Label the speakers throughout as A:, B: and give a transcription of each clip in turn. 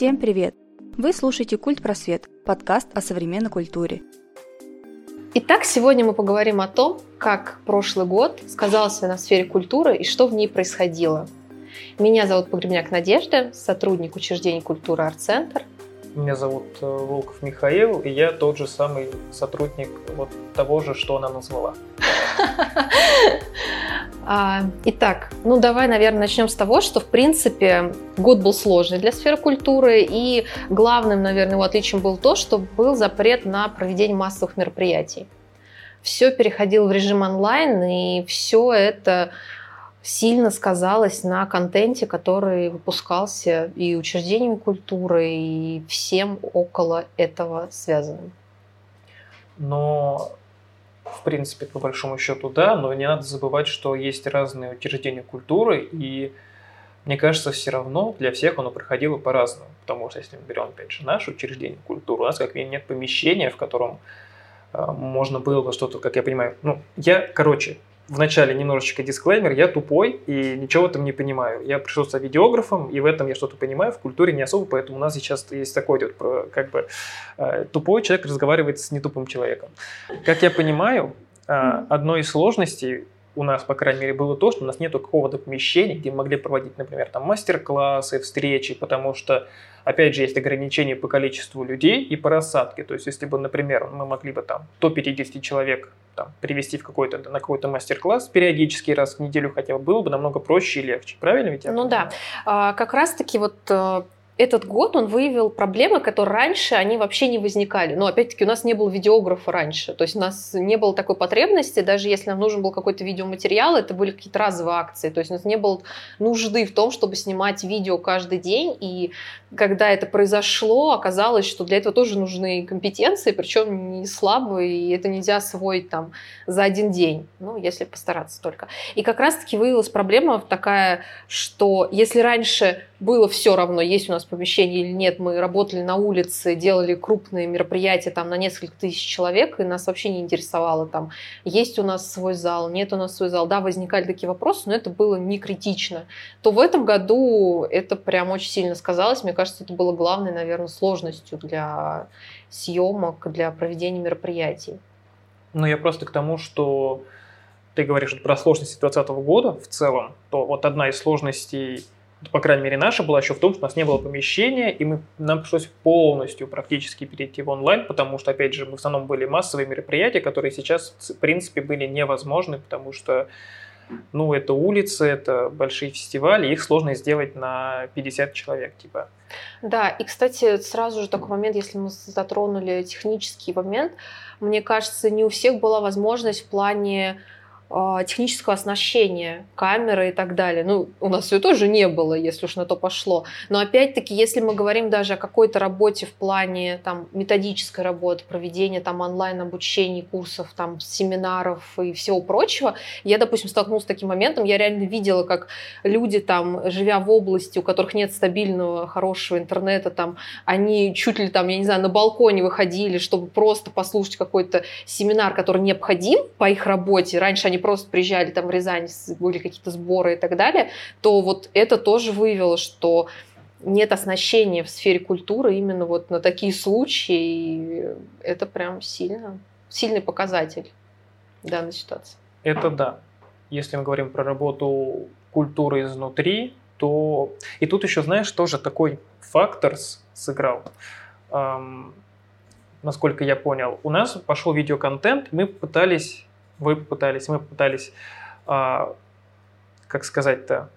A: Всем привет! Вы слушаете «Культ Просвет» – подкаст о современной культуре.
B: Итак, сегодня мы поговорим о том, как прошлый год сказался на сфере культуры и что в ней происходило. Меня зовут Погребняк Надежда, сотрудник учреждений культуры «Арт-центр».
C: Меня зовут э, Волков Михаил, и я тот же самый сотрудник вот того же, что она назвала.
B: А, итак, ну давай, наверное, начнем с того, что, в принципе, год был сложный для сферы культуры, и главным, наверное, его отличием был то, что был запрет на проведение массовых мероприятий. Все переходило в режим онлайн, и все это сильно сказалось на контенте, который выпускался и учреждениями культуры, и всем около этого связанным.
C: Но в принципе, по большому счету, да, но не надо забывать, что есть разные учреждения культуры, и мне кажется, все равно для всех оно проходило по-разному. Потому что если мы берем, опять же, наше учреждение культуры, у нас как минимум нет помещения, в котором э, можно было что-то, как я понимаю, ну, я, короче, вначале немножечко дисклеймер, я тупой и ничего в этом не понимаю. Я пришел с видеографом, и в этом я что-то понимаю, в культуре не особо, поэтому у нас сейчас есть такой вот, как бы, э, тупой человек разговаривает с нетупым человеком. Как я понимаю, э, одной из сложностей у нас, по крайней мере, было то, что у нас нет какого-то помещения, где мы могли проводить, например, там мастер-классы, встречи, потому что, опять же, есть ограничения по количеству людей и по рассадке. То есть, если бы, например, мы могли бы там до 50 человек там, привести в какой-то, на какой-то мастер-класс периодически раз в неделю хотя бы, было бы намного проще и легче. Правильно ведь?
B: Ну да. А, как раз-таки вот э, этот год он выявил проблемы, которые раньше они вообще не возникали. Но опять-таки у нас не было видеографа раньше, то есть у нас не было такой потребности, даже если нам нужен был какой-то видеоматериал, это были какие-то разовые акции, то есть у нас не было нужды в том, чтобы снимать видео каждый день, и когда это произошло, оказалось, что для этого тоже нужны компетенции, причем не слабые, и это нельзя освоить там за один день, ну, если постараться только. И как раз-таки выявилась проблема такая, что если раньше было все равно, есть у нас помещение или нет, мы работали на улице, делали крупные мероприятия там на несколько тысяч человек, и нас вообще не интересовало там, есть у нас свой зал, нет у нас свой зал. Да, возникали такие вопросы, но это было не критично. То в этом году это прям очень сильно сказалось. Мне кажется, это было главной, наверное, сложностью для съемок, для проведения мероприятий.
C: Ну, я просто к тому, что ты говоришь про сложности 2020 года в целом, то вот одна из сложностей по крайней мере, наша была еще в том, что у нас не было помещения, и мы, нам пришлось полностью практически перейти в онлайн, потому что, опять же, в основном были массовые мероприятия, которые сейчас, в принципе, были невозможны, потому что ну, это улицы, это большие фестивали, их сложно сделать на 50 человек, типа.
B: Да, и, кстати, сразу же такой момент, если мы затронули технический момент, мне кажется, не у всех была возможность в плане технического оснащения, камеры и так далее. Ну, у нас ее тоже не было, если уж на то пошло. Но опять-таки, если мы говорим даже о какой-то работе в плане там, методической работы, проведения там, онлайн-обучений, курсов, там, семинаров и всего прочего, я, допустим, столкнулась с таким моментом, я реально видела, как люди, там, живя в области, у которых нет стабильного, хорошего интернета, там, они чуть ли там, я не знаю, на балконе выходили, чтобы просто послушать какой-то семинар, который необходим по их работе. Раньше они просто приезжали там в Рязань, были какие-то сборы и так далее, то вот это тоже выявило, что нет оснащения в сфере культуры именно вот на такие случаи. И это прям сильно, сильный показатель данной ситуации.
C: Это да. Если мы говорим про работу культуры изнутри, то... И тут еще, знаешь, тоже такой фактор сыграл. Эм, насколько я понял, у нас пошел видеоконтент, мы пытались вы пытались, мы пытались, а, как сказать-то,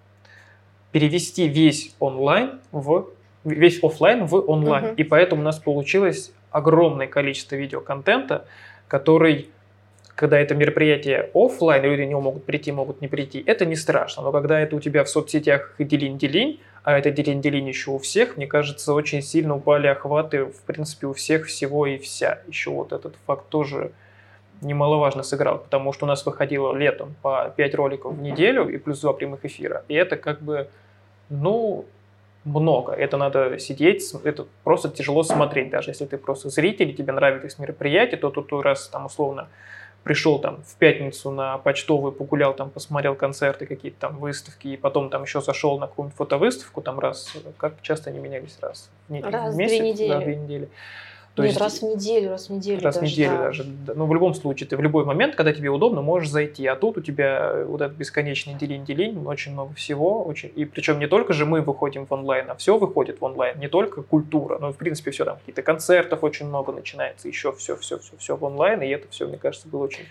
C: перевести весь онлайн в весь офлайн в онлайн. Uh-huh. И поэтому у нас получилось огромное количество видеоконтента, который, когда это мероприятие офлайн, люди не могут прийти, могут не прийти, это не страшно. Но когда это у тебя в соцсетях делин-делинь, а это делин-делинь еще у всех, мне кажется, очень сильно упали охваты, в принципе, у всех всего и вся. Еще вот этот факт тоже немаловажно сыграл, потому что у нас выходило летом по 5 роликов в неделю и плюс 2 прямых эфира. И это как бы, ну, много. Это надо сидеть, это просто тяжело смотреть. Даже если ты просто зритель, тебе нравится мероприятие, то тут раз там условно пришел там в пятницу на почтовую, погулял там, посмотрел концерты, какие-то там выставки, и потом там еще зашел на какую-нибудь фотовыставку, там раз, как часто они менялись, раз в,
B: раз
C: в месяц,
B: две недели.
C: Да, две недели.
B: То Нет, есть, раз в неделю, раз в неделю.
C: Раз
B: даже,
C: в неделю
B: да.
C: даже. Ну, в любом случае, ты в любой момент, когда тебе удобно, можешь зайти. А тут у тебя вот этот бесконечный делень-делень, очень много всего. Очень... И причем не только же мы выходим в онлайн, а все выходит в онлайн. Не только культура, но, в принципе, все там, какие-то концертов очень много начинается, еще все-все-все-все в онлайн. И это все, мне кажется, было очень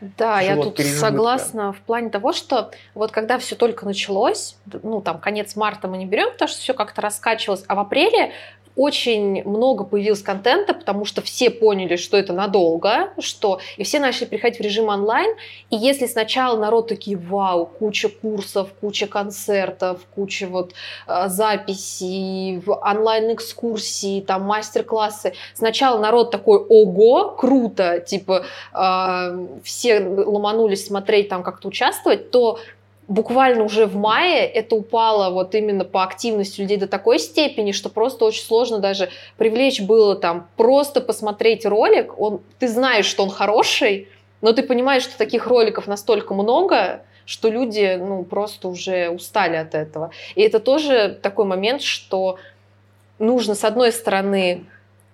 B: да, я тут согласна в плане того, что вот когда все только началось, ну там конец марта мы не берем, потому что все как-то раскачивалось, а в апреле очень много появилось контента, потому что все поняли, что это надолго, что и все начали приходить в режим онлайн. И если сначала народ такие, вау, куча курсов, куча концертов, куча вот э, записей, онлайн-экскурсии, там мастер-классы, сначала народ такой, ого, круто, типа э, все ломанулись смотреть там как-то участвовать, то буквально уже в мае это упало вот именно по активности людей до такой степени, что просто очень сложно даже привлечь было там просто посмотреть ролик. Он, ты знаешь, что он хороший, но ты понимаешь, что таких роликов настолько много, что люди ну, просто уже устали от этого. И это тоже такой момент, что нужно, с одной стороны,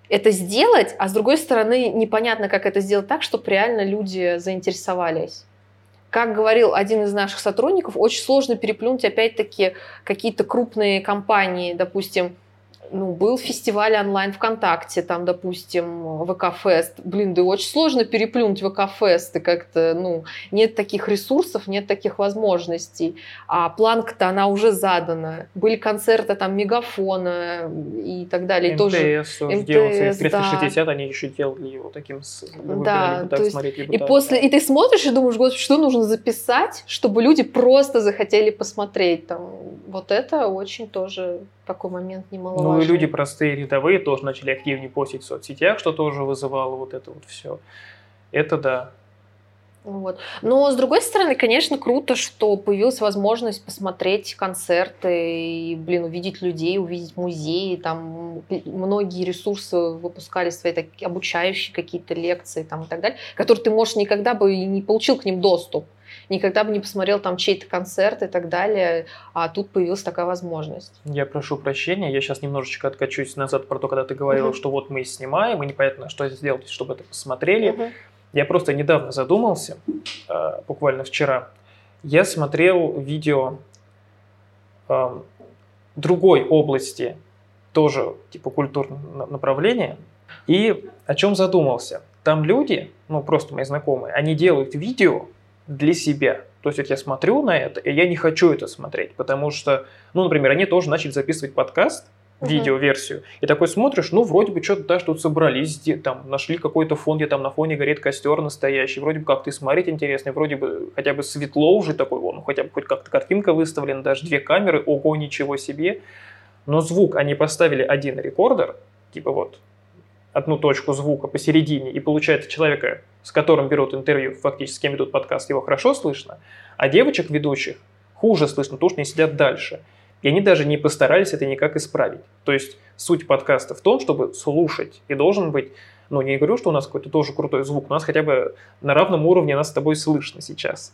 B: это сделать, а с другой стороны, непонятно, как это сделать так, чтобы реально люди заинтересовались. Как говорил один из наших сотрудников, очень сложно переплюнуть опять-таки какие-то крупные компании, допустим, ну, был фестиваль онлайн ВКонтакте, там, допустим, ВК-фест. Блин, да очень сложно переплюнуть ВК-фест, и как-то, ну, нет таких ресурсов, нет таких возможностей. А планка-то, она уже задана. Были концерты там Мегафона и так далее.
C: МТС
B: тоже,
C: тоже
B: МТС,
C: делался. И
B: да.
C: 360 они еще делали его таким, с-
B: Да,
C: либо так
B: есть
C: смотреть, либо
B: И
C: так.
B: после, и ты смотришь и думаешь, господи, что нужно записать, чтобы люди просто захотели посмотреть. Там, вот это очень тоже такой момент немаловажный.
C: Ну и люди простые, рядовые тоже начали активнее постить в соцсетях, что тоже вызывало вот это вот все. Это да.
B: Вот. Но, с другой стороны, конечно, круто, что появилась возможность посмотреть концерты и, блин, увидеть людей, увидеть музеи. Там многие ресурсы выпускали свои такие обучающие какие-то лекции там, и так далее, которые ты, может, никогда бы и не получил к ним доступ. Никогда бы не посмотрел там чей-то концерт и так далее, а тут появилась такая возможность.
C: Я прошу прощения, я сейчас немножечко откачусь назад про то, когда ты говорила,
B: Мгм.
C: что вот мы снимаем, и непонятно, что сделать, чтобы это посмотрели.
B: Мгм.
C: Я просто недавно задумался, э, буквально вчера. Я смотрел видео другой области, тоже типа культурного направления, и о чем задумался. Там люди, ну просто мои знакомые, они делают видео для себя. То есть вот я смотрю на это, и я не хочу это смотреть, потому что, ну, например, они тоже начали записывать подкаст,
B: Мгм.
C: видеоверсию, и такой смотришь, ну, вроде бы что-то даже тут собрались, где- там, нашли какой-то фон, где там на фоне горит костер настоящий, вроде бы как-то и смотреть интересно, и вроде бы хотя бы светло уже такой, вон, ну, хотя бы хоть как-то картинка выставлена, даже две камеры, ого, ничего себе. Но звук они поставили один рекордер, типа вот одну точку звука посередине, и получается человека, с которым берут интервью, фактически с кем ведут подкаст, его хорошо слышно, а девочек ведущих хуже слышно, потому что они сидят дальше. И они даже не постарались это никак исправить. То есть суть подкаста в том, чтобы слушать. И должен быть, ну не говорю, что у нас какой-то тоже крутой звук, у нас хотя бы на равном уровне нас с тобой слышно сейчас.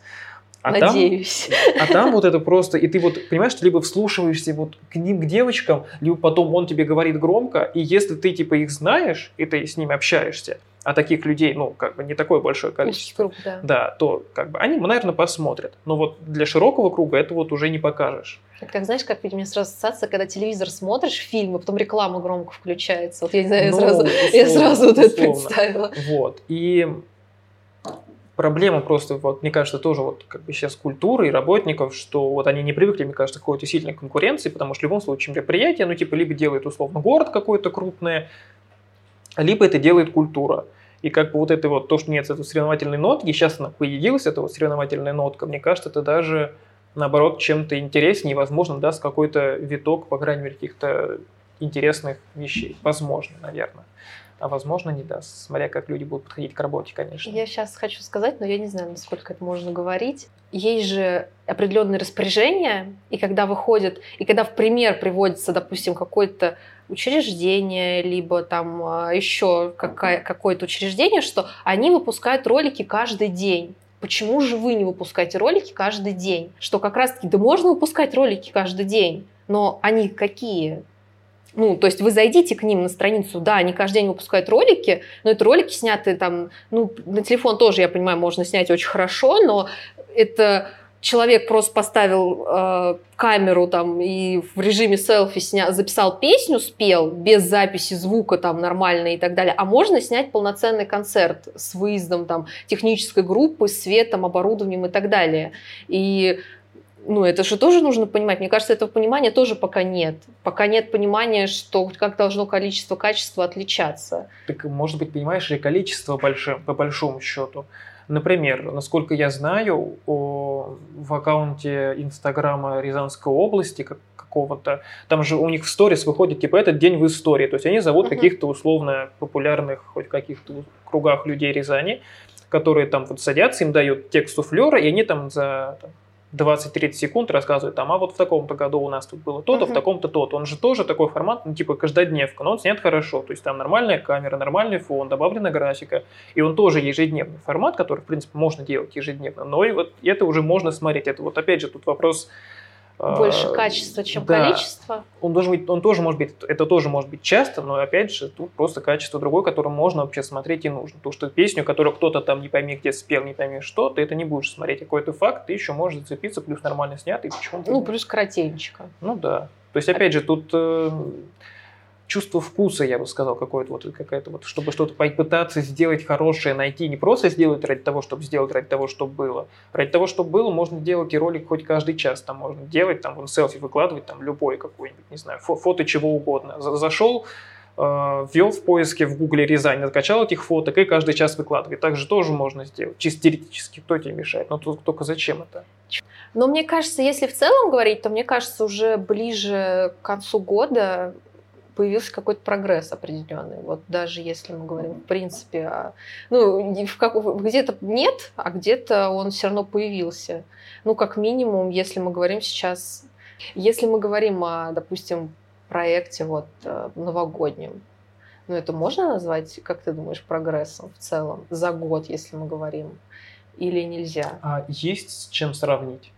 C: А там,
B: Надеюсь.
C: а там вот это просто, и ты вот, понимаешь, ты либо вслушиваешься вот к ним, к девочкам, либо потом он тебе говорит громко, и если ты типа их знаешь, и ты с ними общаешься, а таких людей, ну, как бы не такое большое количество,
B: круг, да.
C: да, то как бы они, наверное, посмотрят. Но вот для широкого круга это вот уже не покажешь.
B: Это Как знаешь, как у меня сразу ассоциация, когда телевизор смотришь фильм, и потом реклама громко включается. Вот я не знаю, я
C: Ну,
B: сразу, я
C: условно,
B: сразу вот это представила.
C: Вот. И проблема просто, вот, мне кажется, тоже вот как бы сейчас культуры и работников, что вот они не привыкли, мне кажется, к какой-то сильной конкуренции, потому что в любом случае мероприятие, ну, типа, либо делает условно город какой-то крупное, либо это делает культура. И как бы вот это вот, то, что нет этой соревновательной нотки, сейчас она появилась, эта вот соревновательная нотка, мне кажется, это даже, наоборот, чем-то интереснее, возможно, даст какой-то виток, по крайней мере, каких-то интересных вещей. Возможно, наверное. А возможно не даст, смотря как люди будут подходить к работе, конечно.
B: Я сейчас хочу сказать, но я не знаю, насколько это можно говорить. Есть же определенные распоряжения, и когда выходят, и когда в пример приводится, допустим, какое-то учреждение, либо там а, еще какое-то учреждение, что они выпускают ролики каждый день. Почему же вы не выпускаете ролики каждый день? Что как раз-таки, да можно выпускать ролики каждый день, но они какие? Ну, то есть вы зайдите к ним на страницу, да, они каждый день выпускают ролики, но это ролики сняты там, ну, на телефон тоже, я понимаю, можно снять очень хорошо, но это человек просто поставил э, камеру там и в режиме селфи сня... записал песню, спел без записи звука там нормально и так далее. А можно снять полноценный концерт с выездом там технической группы, светом, оборудованием и так далее. И ну, это же тоже нужно понимать. Мне кажется, этого понимания тоже пока нет. Пока нет понимания, что как должно количество качества отличаться.
C: Так, может быть, понимаешь, и количество большим, по большому счету. Например, насколько я знаю, о, в аккаунте Инстаграма Рязанской области как, какого-то, там же у них в сторис выходит, типа, этот день в истории. То есть они зовут uh-huh. каких-то условно популярных, хоть в каких-то кругах людей Рязани, которые там вот садятся, им дают текст суфлера, и они там за там, 20-30 секунд рассказывает там, а вот в таком-то году у нас тут было то-то, uh-huh. в таком-то то-то. Он же тоже такой формат, ну, типа каждодневка, но он снят хорошо. То есть там нормальная камера, нормальный фон, добавлена графика. И он тоже ежедневный формат, который, в принципе, можно делать ежедневно. Но и вот это уже можно смотреть. Это вот опять же тут вопрос
B: больше а, качества, чем да. количество.
C: Он должен быть, он тоже может быть, это тоже может быть часто, но опять же тут просто качество другое, которое можно вообще смотреть и нужно. Потому что песню, которую кто-то там не пойми где спел, не пойми что, ты это не будешь смотреть. Какой-то факт, ты еще можешь зацепиться, плюс нормально снятый, почему
B: Ну, плюс коротенечко.
C: Ну да. То есть, опять же, тут э, чувство вкуса, я бы сказал, какое-то вот какая-то вот, чтобы что-то попытаться сделать хорошее, найти, не просто сделать ради того, чтобы сделать ради того, чтобы было. Ради того, чтобы было, можно делать и ролик хоть каждый час, там можно делать, там вон селфи выкладывать, там любой какой-нибудь, не знаю, фо фото чего угодно. Зашел, э, ввел в поиске в гугле Рязань, закачал этих фоток и каждый час выкладывает. Так же тоже можно сделать, чисто теоретически, кто тебе мешает, но только зачем это?
B: Но мне кажется, если в целом говорить, то мне кажется, уже ближе к концу года появился какой-то прогресс определенный. Вот даже если мы говорим, в принципе, о, ну, где-то нет, а где-то он все равно появился. Ну, как минимум, если мы говорим сейчас, если мы говорим о, допустим, проекте вот э, новогоднем, ну, это можно назвать, как ты думаешь, прогрессом в целом за год, если мы говорим, или нельзя?
C: А есть с чем сравнить?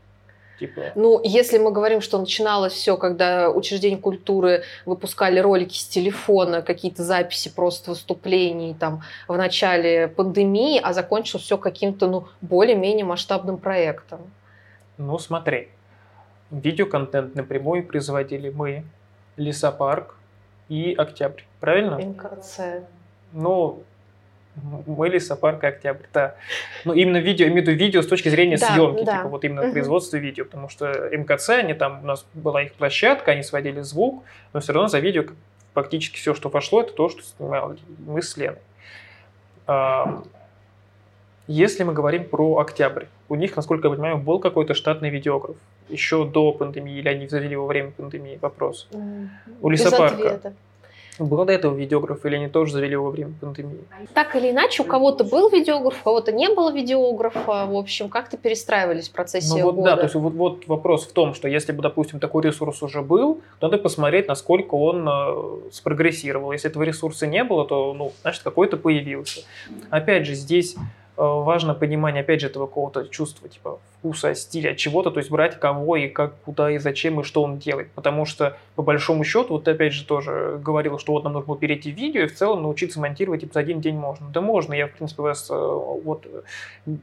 B: Типа... Ну, если мы говорим, что начиналось все, когда учреждения культуры выпускали ролики с телефона, какие-то записи просто выступлений там в начале пандемии, а закончилось все каким-то, ну, более-менее масштабным проектом.
C: Ну, смотри, видеоконтент напрямую производили мы, Лесопарк и Октябрь, правильно?
B: МКЦ.
C: Ну, мы лесопарк Октябрь, да. Ну, именно видео, имею в виду видео с точки зрения да, съемки, да. типа вот именно угу. производства видео, потому что МКЦ, они там, у нас была их площадка, они сводили звук, но все равно за видео фактически все, что пошло, это то, что снимали мы с Леной. Если мы говорим про Октябрь, у них, насколько я понимаю, был какой-то штатный видеограф еще до пандемии, или они завели во время пандемии, вопрос. У лесопарка. Ответа. Был до этого видеограф или они тоже завели во время пандемии?
B: Так или иначе, у кого-то был видеограф, у кого-то не было видеографа. В общем, как-то перестраивались в процессе
C: ну, вот,
B: года.
C: Да, то есть вот, вот вопрос в том, что если бы, допустим, такой ресурс уже был, то надо посмотреть, насколько он э, спрогрессировал. Если этого ресурса не было, то, ну, значит, какой-то появился. Опять же, здесь важно понимание, опять же, этого какого-то чувства, типа, вкуса, стиля, чего-то, то есть брать кого и как, куда и зачем, и что он делает. Потому что, по большому счету, вот ты опять же тоже говорил, что вот нам нужно было перейти в видео и в целом научиться монтировать типа, за один день можно. Да можно, я, в принципе, вас э, вот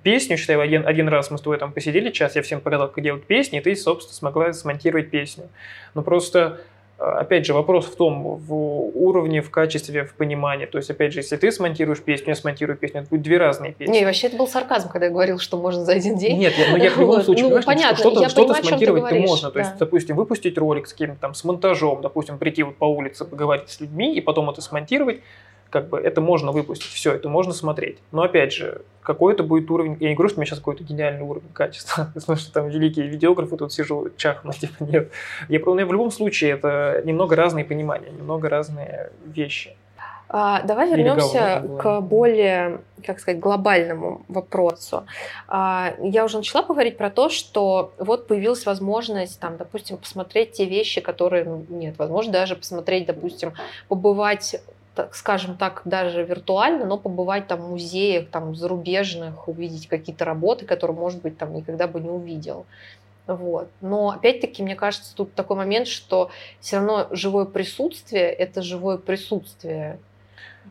C: песню, считаю, один, один раз мы с тобой там посидели час, я всем показал, как делать песни, и ты, собственно, смогла смонтировать песню. Но просто опять же, вопрос в том, в уровне, в качестве, в понимании. То есть, опять же, если ты смонтируешь песню, я смонтирую песню, это будет две разные песни.
B: Не, вообще это был сарказм, когда я говорил, что можно за один день.
C: Нет, но я в любом случае ну, что что-то, что-то смонтировать-то можно. Да. То есть, допустим, выпустить ролик с каким-то там, с монтажом, допустим, прийти вот по улице, поговорить с людьми и потом это смонтировать, как бы это можно выпустить, все, это можно смотреть. Но опять же, какой это будет уровень, я не говорю, что у меня сейчас какой-то гениальный уровень качества, потому что там великие видеографы, тут сижу, чахну, типа нет. Я, в любом случае, это немного разные понимания, немного разные вещи.
B: А, давай вернемся к более, как сказать, глобальному вопросу. А, я уже начала говорить про то, что вот появилась возможность, там, допустим, посмотреть те вещи, которые ну, нет, возможно, даже посмотреть, допустим, побывать так, скажем так, даже виртуально, но побывать там в музеях, там зарубежных, увидеть какие-то работы, которые, может быть, там никогда бы не увидел. Вот. Но опять-таки, мне кажется, тут такой момент, что все равно живое присутствие это живое присутствие.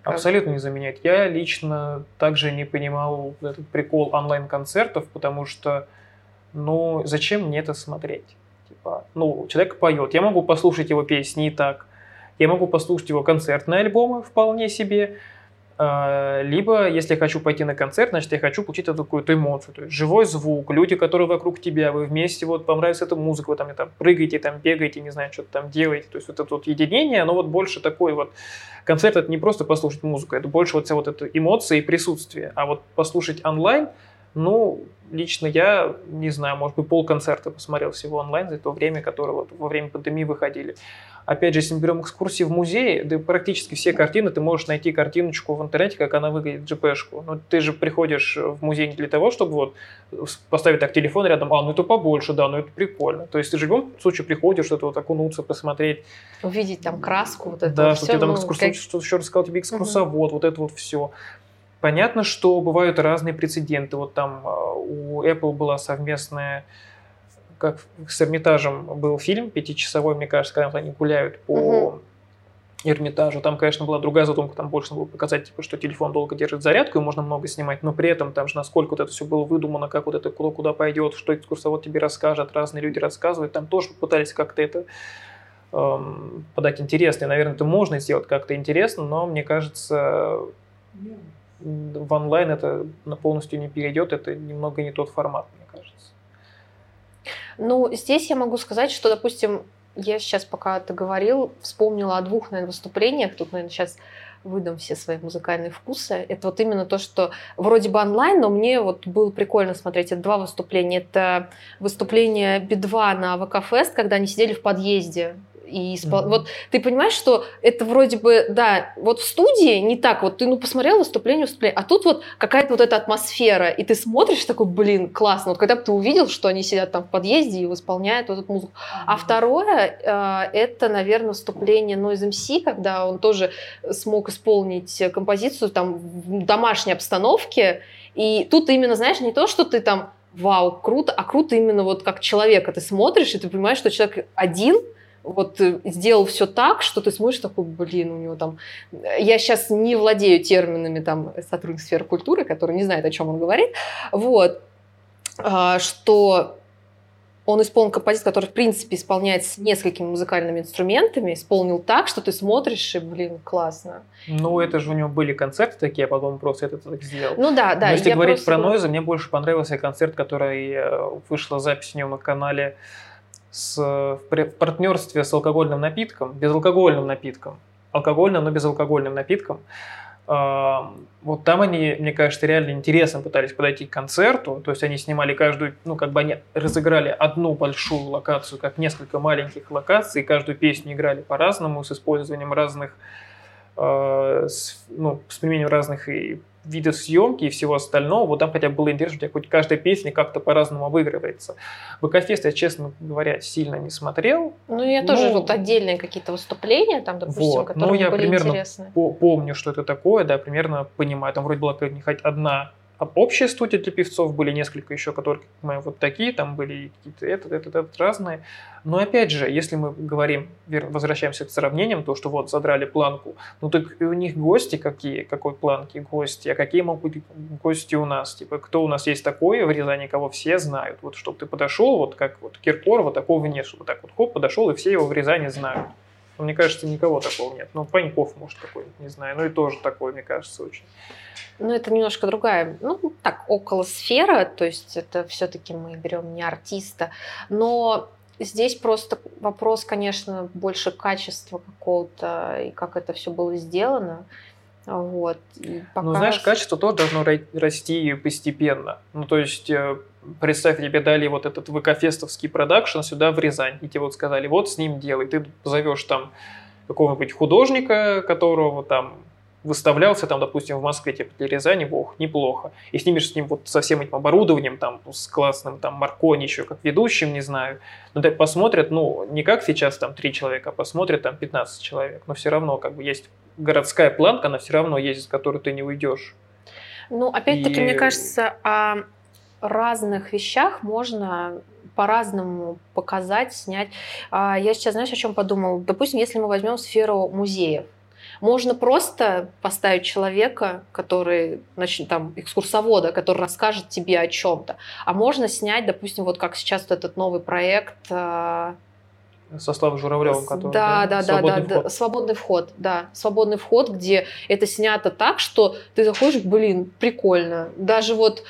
B: Как-
C: Абсолютно не заменяет. Я лично также не понимал этот прикол онлайн-концертов, потому что, ну, зачем мне это смотреть? Типа, ну, человек поет, я могу послушать его песни и так, я могу послушать его концертные альбомы вполне себе, а, либо, если я хочу пойти на концерт, значит, я хочу получить эту какую-то эмоцию, то есть живой звук, люди, которые вокруг тебя, вы вместе, вот, вам нравится эта музыка, вы там, там прыгаете, там бегаете, не знаю, что-то там делаете, то есть вот это вот единение, оно вот больше такой вот, концерт это не просто послушать музыку, это больше вот вся вот эта эмоция и присутствие, а вот послушать онлайн, ну, лично я, не знаю, может быть, пол концерта посмотрел всего онлайн за то время, которое вот во время пандемии выходили. Опять же, если мы берем экскурсии в музее, да практически все картины, ты можешь найти картиночку в интернете, как она выглядит, GP-шку. Но ты же приходишь в музей не для того, чтобы вот поставить так телефон рядом, а, ну это побольше, да, ну это прикольно. То есть ты же в любом случае приходишь, что-то вот окунуться, посмотреть.
B: Увидеть там краску, вот это
C: Да,
B: вот
C: что
B: всё,
C: тебе там
B: ну,
C: экскурсовод,
B: как-
C: что еще рассказал тебе экскурсовод, вот это вот все. Понятно, что бывают разные прецеденты. Вот там а, у Apple была совместная, как с Эрмитажем был фильм пятичасовой, мне кажется, когда они гуляют по Эрмитажу. Там, конечно, была другая задумка, там больше было показать, типа, что телефон долго держит зарядку, и можно много снимать, но при этом там же насколько вот это все было выдумано, как вот это куда, куда пойдет, что экскурсовод тебе расскажет, разные люди рассказывают, там тоже пытались как-то это эм, подать интересно. И, наверное, это можно сделать как-то интересно, но мне кажется, в онлайн это полностью не перейдет, это немного не тот формат.
B: Ну, здесь я могу сказать, что, допустим, я сейчас, пока ты говорил, вспомнила о двух, наверное, выступлениях. Тут, наверное, сейчас выдам все свои музыкальные вкусы. Это вот именно то, что вроде бы онлайн, но мне вот было прикольно смотреть. Это два выступления. Это выступление Би-2 на ВК-фест, когда они сидели в подъезде. И испол-
C: Мгм.
B: вот ты понимаешь, что это вроде бы, да, вот в студии не так, вот ты ну посмотрел выступление, выступление, а тут вот какая-то вот эта атмосфера, и ты смотришь такой, блин, классно, вот когда бы ты увидел, что они сидят там в подъезде и исполняют вот эту музыку. А второе, э, это, наверное, выступление Noise MC, когда он тоже смог исполнить композицию там в домашней обстановке, и тут именно, знаешь, не то, что ты там вау, круто, а круто именно вот как человека. Ты смотришь, и ты понимаешь, что человек один, вот э, сделал все так, что ты смотришь такой, блин, у него там... Я сейчас не владею терминами там сотрудник сферы культуры, который не знает, о чем он говорит, вот, а, что он исполнил композицию, которая, в принципе, исполняется с несколькими музыкальными инструментами, исполнил так, что ты смотришь, и, блин, классно.
C: Ну, это же у него были концерты такие, а потом просто это так сделал.
B: Ну да, да.
C: Но если говорить
B: просто
C: про Нойза, мне больше понравился концерт, который э, вышла запись у него на канале с, в в партнерстве с алкогольным напитком, безалкогольным напитком. Алкогольным, но безалкогольным напитком. А, Вот там они, мне кажется, реально интересно пытались подойти к концерту. То есть они снимали каждую, ну, как бы они разыграли одну большую локацию, как несколько маленьких локаций. Каждую песню играли по-разному, с использованием разных с, ну, с применением разных и видов съемки и всего остального, вот там хотя бы было интересно, у тебя хоть каждая песня как-то по-разному обыгрывается. ВК-фест я, честно говоря, сильно не смотрел.
B: Ну, я тоже
C: Ну,
B: вот отдельные какие-то выступления, там, допустим,
C: Вот.
B: которые
C: Ну, я
B: были
C: примерно
B: интересны.
C: По- помню, что это такое, да, примерно понимаю. Там вроде была какая-то одна об- общая студия для певцов, были несколько еще, которые, понимаю, вот такие, там были какие-то этот, этот, этот, разные. Но опять же, если мы говорим, возвращаемся к сравнениям, то, что вот задрали планку, ну так у них гости какие, какой планки гости, а какие могут быть гости у нас? Типа, кто у нас есть такой в Рязани, кого все знают? Вот, чтобы ты подошел, вот как вот Киркорова, такого нет, чтобы так вот хоп, подошел, и все его в Рязани знают. Но мне кажется, никого такого нет. Ну, Паньков, может, какой-нибудь, не знаю. Ну, и тоже такой, мне кажется, очень.
B: Ну, это немножко другая, ну, так, около сфера, то есть это все-таки мы берем не артиста, но здесь просто вопрос, конечно, больше качества какого-то и как это все было сделано. Вот. И пока
C: Ну, знаешь, качество тоже должно ра- расти постепенно. Ну, то есть, э, представь, тебе дали вот этот ВК-фестовский продакшн сюда в Рязань, и тебе вот сказали, вот с ним делай. Ты позовешь там какого-нибудь художника, которого там выставлялся там, допустим, в Москве, типа для Рязани, бог, неплохо. И снимешь с ним вот со всем этим оборудованием, там, с классным там Маркони еще как ведущим, не знаю. Но так посмотрят, ну, не как сейчас там три человека, а посмотрят там 15 человек. Но все равно как бы есть городская планка, она все равно есть, с которой ты не уйдешь.
B: Ну, опять-таки, и... мне кажется, о разных вещах можно по-разному показать, снять. А, я сейчас, знаешь, о чем подумал? Допустим, если мы возьмем сферу музеев, можно просто поставить человека, который, значит, там, экскурсовода, который расскажет тебе о чем-то. А можно снять, допустим, вот как сейчас вот этот новый проект а,
C: со Славой Журавлевым, который
B: да, да, да, свободный да, вход. да, свободный вход, да, свободный вход, где это снято так, что ты заходишь, блин, прикольно. Даже вот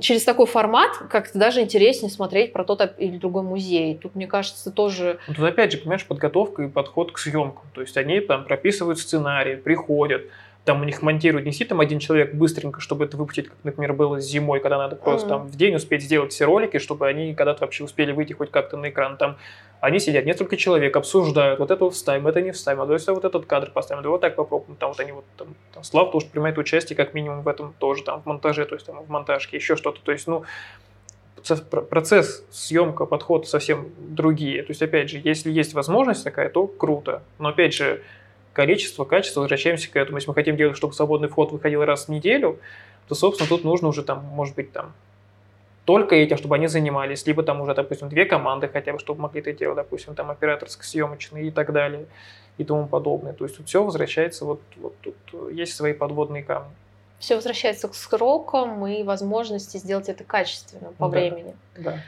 B: через такой формат как-то даже интереснее смотреть про тот или другой музей. Тут, мне кажется, тоже...
C: Ну, тут опять же, понимаешь, подготовка и подход к съемкам. То есть они там прописывают сценарий, приходят, там у них монтируют не сидит там один человек быстренько, чтобы это выпустить, как, например, было зимой, когда надо просто mm-hmm. там в день успеть сделать все ролики, чтобы они когда-то вообще успели выйти хоть как-то на экран. Там они сидят, несколько человек, обсуждают, вот это вставим, это не вставим, а давай вот этот кадр поставим, да вот так попробуем. Там вот они вот, там, там Слав тоже принимает участие как минимум в этом тоже, там, в монтаже, то есть там в монтажке, еще что-то. То есть, ну, процесс, съемка, подход совсем другие. То есть, опять же, если есть возможность такая, то круто. Но, опять же, количество, качество, возвращаемся к этому. Если мы хотим делать, чтобы свободный вход выходил раз в неделю, то, собственно, тут нужно уже там, может быть, там только этим, чтобы они занимались, либо там уже, допустим, две команды хотя бы, чтобы могли это делать, допустим, там операторско-съемочные и так далее и тому подобное. То есть тут все возвращается, вот, вот тут есть свои подводные камни.
B: Все возвращается к срокам и возможности сделать это качественно по да, времени.
C: Да.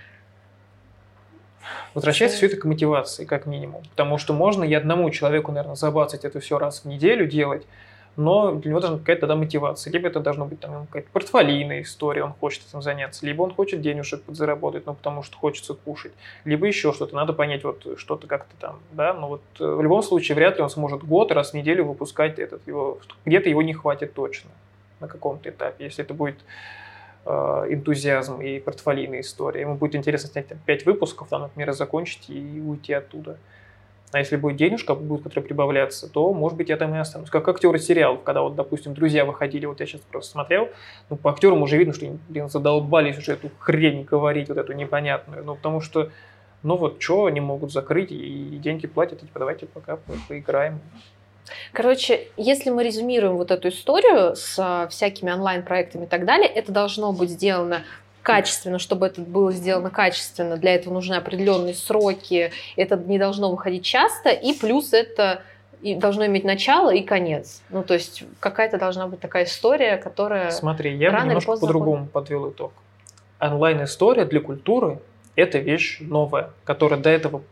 C: Возвращается все это к мотивации, как минимум. Потому что можно и одному человеку, наверное, забацать это все раз в неделю делать, но для него должна какая-то тогда мотивация. Либо это должно быть там какая-то портфолийная история, он хочет этим заняться, либо он хочет денежек подзаработать, ну, потому что хочется кушать, либо еще что-то. Надо понять, вот что-то как-то там, да, но вот э, в любом случае вряд ли он сможет год раз в неделю выпускать этот его, где-то его не хватит точно на каком-то этапе, если это будет энтузиазм и портфолийная история. Ему будет интересно снять там, 5 выпусков, там, например, закончить и уйти оттуда. А если будет денежка, будет, которая прибавляться, то, может быть, я там и останусь. Как актеры сериалов, когда вот, допустим, друзья выходили, вот я сейчас просто смотрел, ну, по актерам уже видно, что блин, задолбались уже эту хрень говорить, вот эту непонятную. Ну, потому что, ну вот, что они могут закрыть, и деньги платят, и типа, давайте пока поиграем.
B: Короче, если мы резюмируем вот эту историю с а, всякими онлайн-проектами и так далее, это должно быть сделано качественно, чтобы это было сделано качественно. Для этого нужны определенные сроки, это не должно выходить часто, и плюс это и должно иметь начало и конец. Ну, то есть какая-то должна быть такая история, которая
C: Смотри, я бы немножко по-другому подвел итог. Онлайн-история для культуры – это вещь новая, которая до этого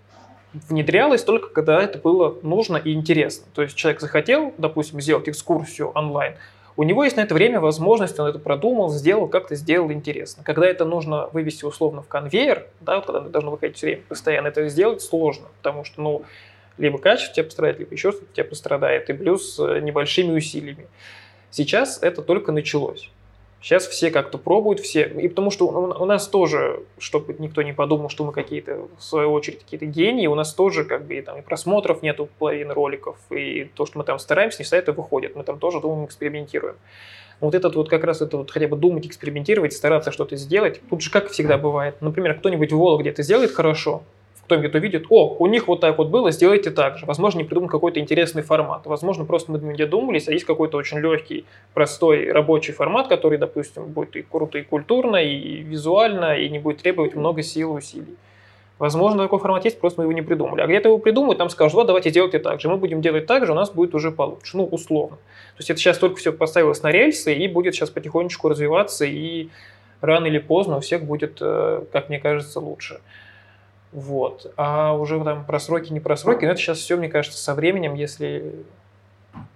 C: внедрялась только когда это было нужно и интересно. То есть человек захотел, допустим, сделать экскурсию онлайн, у него есть на это время возможность, он это продумал, сделал, как-то сделал интересно. Когда это нужно вывести условно в конвейер, да, вот когда должно выходить время постоянно, это сделать сложно, потому что, ну, либо качество тебя пострадает, либо еще что-то тебя пострадает, и плюс э, небольшими усилиями. Сейчас это только началось. Сейчас все как-то пробуют, все. И потому что у нас тоже, чтобы никто не подумал, что мы какие-то, в свою очередь, какие-то гении, у нас тоже как бы и, там, и просмотров нету половины роликов, и то, что мы там стараемся, не всегда это выходит. Мы там тоже думаем, экспериментируем. Вот этот вот как раз это вот хотя бы думать, экспериментировать, стараться что-то сделать. Тут же как всегда бывает. Например, кто-нибудь в Вологде это сделает хорошо, кто-нибудь увидит, о, у них вот так вот было, сделайте так же. Возможно, не придумал какой-то интересный формат. Возможно, просто мы не думались, а есть какой-то очень легкий, простой рабочий формат, который, допустим, будет и круто, и культурно, и визуально, и не будет требовать много сил и усилий. Возможно, такой формат есть, просто мы его не придумали. А где-то его придумают, там скажут, вот давайте делайте так же. Мы будем делать так же, у нас будет уже получше. Ну, условно. То есть это сейчас только все поставилось на рельсы и будет сейчас потихонечку развиваться, и рано или поздно у всех будет, э, как мне кажется, лучше. Вот. А уже там про сроки, не про сроки, но это сейчас все, мне кажется, со временем, если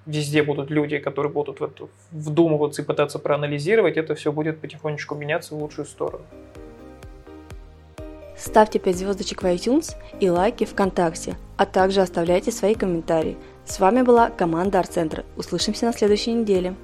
C: везде будут люди, которые будут в это вдумываться и пытаться проанализировать, это все будет потихонечку меняться в лучшую сторону.
A: Ставьте 5 звездочек в iTunes и лайки ВКонтакте, а также оставляйте свои комментарии. С вами была команда Арт-центра. Услышимся на следующей неделе.